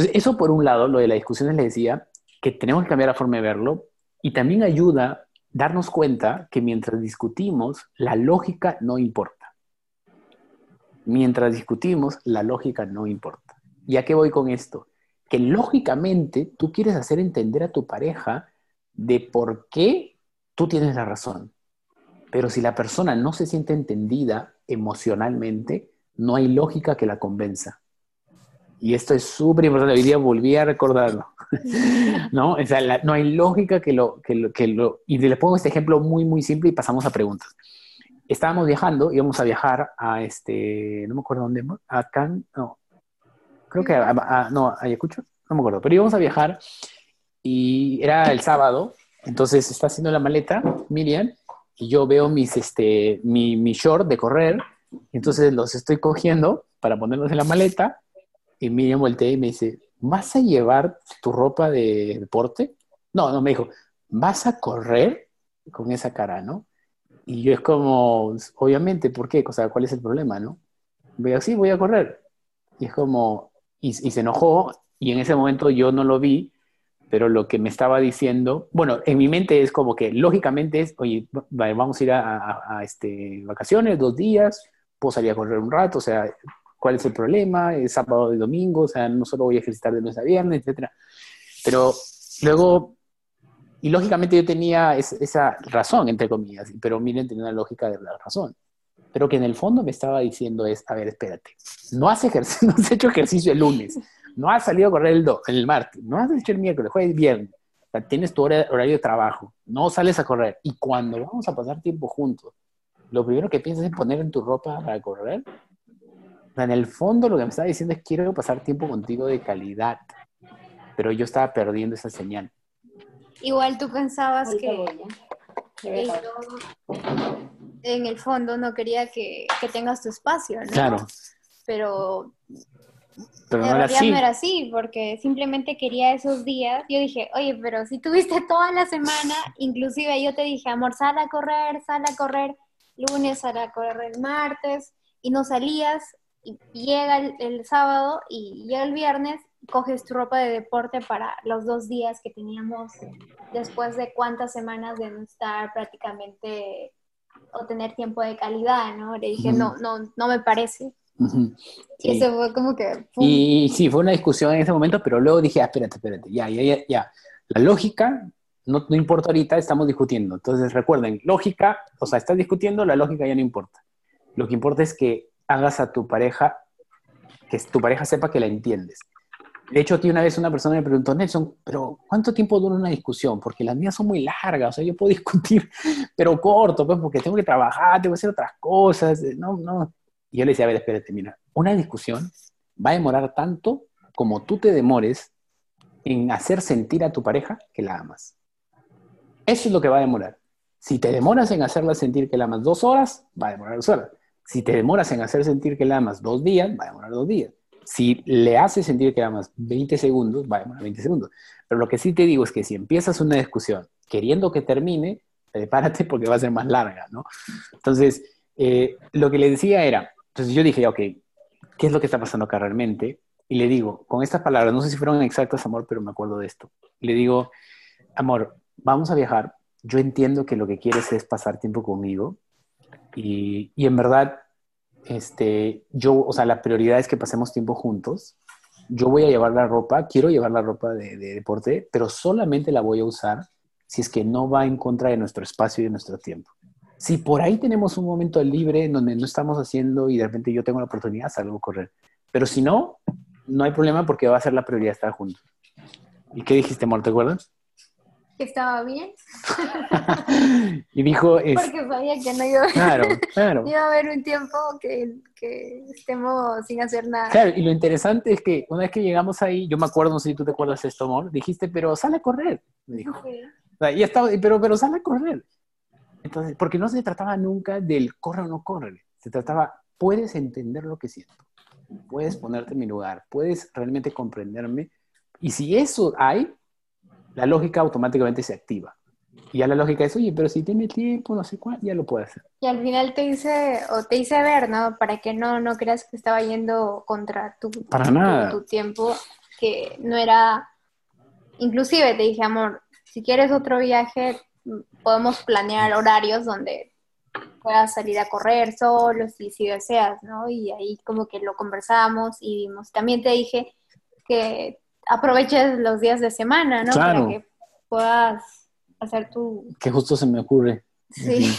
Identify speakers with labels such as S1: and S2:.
S1: Entonces, eso por un lado, lo de las discusiones le decía que tenemos que cambiar la forma de verlo y también ayuda darnos cuenta que mientras discutimos, la lógica no importa. Mientras discutimos, la lógica no importa. ¿Y a qué voy con esto? Que lógicamente tú quieres hacer entender a tu pareja de por qué tú tienes la razón. Pero si la persona no se siente entendida emocionalmente, no hay lógica que la convenza. Y esto es súper importante. Hoy día volví a recordarlo. ¿No? O sea, no hay lógica que lo, que, lo, que lo... Y le pongo este ejemplo muy, muy simple y pasamos a preguntas. Estábamos viajando, íbamos a viajar a este, no me acuerdo dónde, a Can, no, creo que a, no, a Ayacucho, no me acuerdo, pero íbamos a viajar y era el sábado, entonces está haciendo la maleta Miriam y yo veo mis, este, mi, mi short de correr, entonces los estoy cogiendo para ponerlos en la maleta y Miriam voltea y me dice, ¿vas a llevar tu ropa de deporte? No, no, me dijo, ¿vas a correr con esa cara, no? Y yo es como, obviamente, ¿por qué? O sea, ¿cuál es el problema, no? Veo, sí, voy a correr. Y es como, y, se enojó, y en ese momento yo no lo vi, pero lo que me estaba diciendo, bueno, en mi mente es como que lógicamente es, oye, vamos a ir a, a, este, vacaciones, dos días, puedo salir a correr un rato, o sea, cuál es el problema, es sábado y domingo, o sea, no solo voy a ejercitar de lunes a viernes, etc. Pero luego, y lógicamente yo tenía esa razón, entre comillas, pero miren, tenía una lógica de la razón. Pero que en el fondo me estaba diciendo es, a ver, espérate, no has, no has hecho ejercicio el lunes, no has salido a correr el, el martes, no has hecho el miércoles, jueves, viernes, o sea, tienes tu horario de trabajo, no sales a correr. Y cuando vamos a pasar tiempo juntos, lo primero que piensas es poner en tu ropa para correr, en el fondo lo que me estaba diciendo es quiero pasar tiempo contigo de calidad, pero yo estaba perdiendo esa señal.
S2: Igual tú pensabas que en el fondo no quería que, tengas tu espacio, ¿no?
S1: Claro.
S2: Pero,
S1: pero no era así.
S2: no era así, porque simplemente quería esos días. Yo dije, oye, pero si tuviste toda la semana, inclusive yo te dije, amor, sal a correr, sal a correr lunes, sal a correr martes, y no salías, y llega el, sábado y llega el viernes, coges tu ropa de deporte para los dos días que teníamos después de cuántas semanas de no estar prácticamente o tener tiempo de calidad, ¿no? Le dije, no, no, no me parece. Y eso fue como que...
S1: Y, sí, fue una discusión en ese momento, pero luego dije, ah, espérate, espérate, ya, ya, ya, ya. La lógica no, no importa ahorita, estamos discutiendo. Entonces recuerden, lógica, o sea, estás discutiendo, la lógica ya no importa. Lo que importa es que hagas a tu pareja, que tu pareja sepa que la entiendes. De hecho, aquí una vez una persona me preguntó, Nelson, pero ¿cuánto tiempo dura una discusión? Porque las mías son muy largas, o sea, yo puedo discutir, pero corto, pues, porque tengo que trabajar, tengo que hacer otras cosas, no, no. Y yo le decía, a ver, espérate, mira, una discusión va a demorar tanto como tú te demores en hacer sentir a tu pareja que la amas. Eso es lo que va a demorar. Si te demoras en hacerla sentir que la amas dos horas, va a demorar dos horas. Si te demoras en hacer sentir que la amas dos días, va a demorar dos días. Si le haces sentir que la amas 20 segundos, va a demorar 20 segundos. Pero lo que sí te digo es que si empiezas una discusión queriendo que termine, prepárate porque va a ser más larga, ¿no? Entonces, eh, lo que le decía era, entonces yo dije, ok, ¿qué es lo que está pasando acá realmente? Y le digo, con estas palabras, no sé si fueron exactas, amor, pero me acuerdo de esto. Le digo, amor, vamos a viajar. Yo entiendo que lo que quieres es pasar tiempo conmigo, y, en verdad, este, yo, o sea, la prioridad es que pasemos tiempo juntos. Yo voy a llevar la ropa, quiero llevar la ropa de, deporte, pero solamente la voy a usar si es que no va en contra de nuestro espacio y de nuestro tiempo. Si por ahí tenemos un momento libre en donde no estamos haciendo y de repente yo tengo la oportunidad, salgo a correr. Pero si no, no hay problema porque va a ser la prioridad estar juntos. ¿Y qué dijiste, amor? ¿Te acuerdas?
S2: Que estaba bien.
S1: y dijo...
S2: Porque sabía que no iba a,
S1: claro, claro.
S2: iba a haber un tiempo que, que, estemos sin hacer nada.
S1: Claro, y lo interesante es que una vez que llegamos ahí, yo me acuerdo, no sé si tú te acuerdas de esto, amor, dijiste, pero sal a correr, me dijo. y estaba, pero, pero sal a correr. Entonces, porque no se trataba nunca del corre o no corre, se trataba, puedes entender lo que siento, puedes ponerte en mi lugar, puedes realmente comprenderme, y si eso hay, la lógica automáticamente se activa. Y ya la lógica es, oye, pero si tiene tiempo, no sé cuál, ya lo puede hacer.
S2: Y al final te dice, o te dice ver, ¿no? Para que no, no creas que estaba yendo contra tu,
S1: Para nada.
S2: tu, tiempo. que no era, inclusive te dije, amor, si quieres otro viaje, podemos planear horarios donde puedas salir a correr solo, si, si deseas, ¿no? Y ahí como que lo conversamos y vimos. También te dije que aproveches los días de semana, ¿no?
S1: Claro.
S2: Para que puedas hacer tu...
S1: Que justo se me ocurre.
S2: Sí.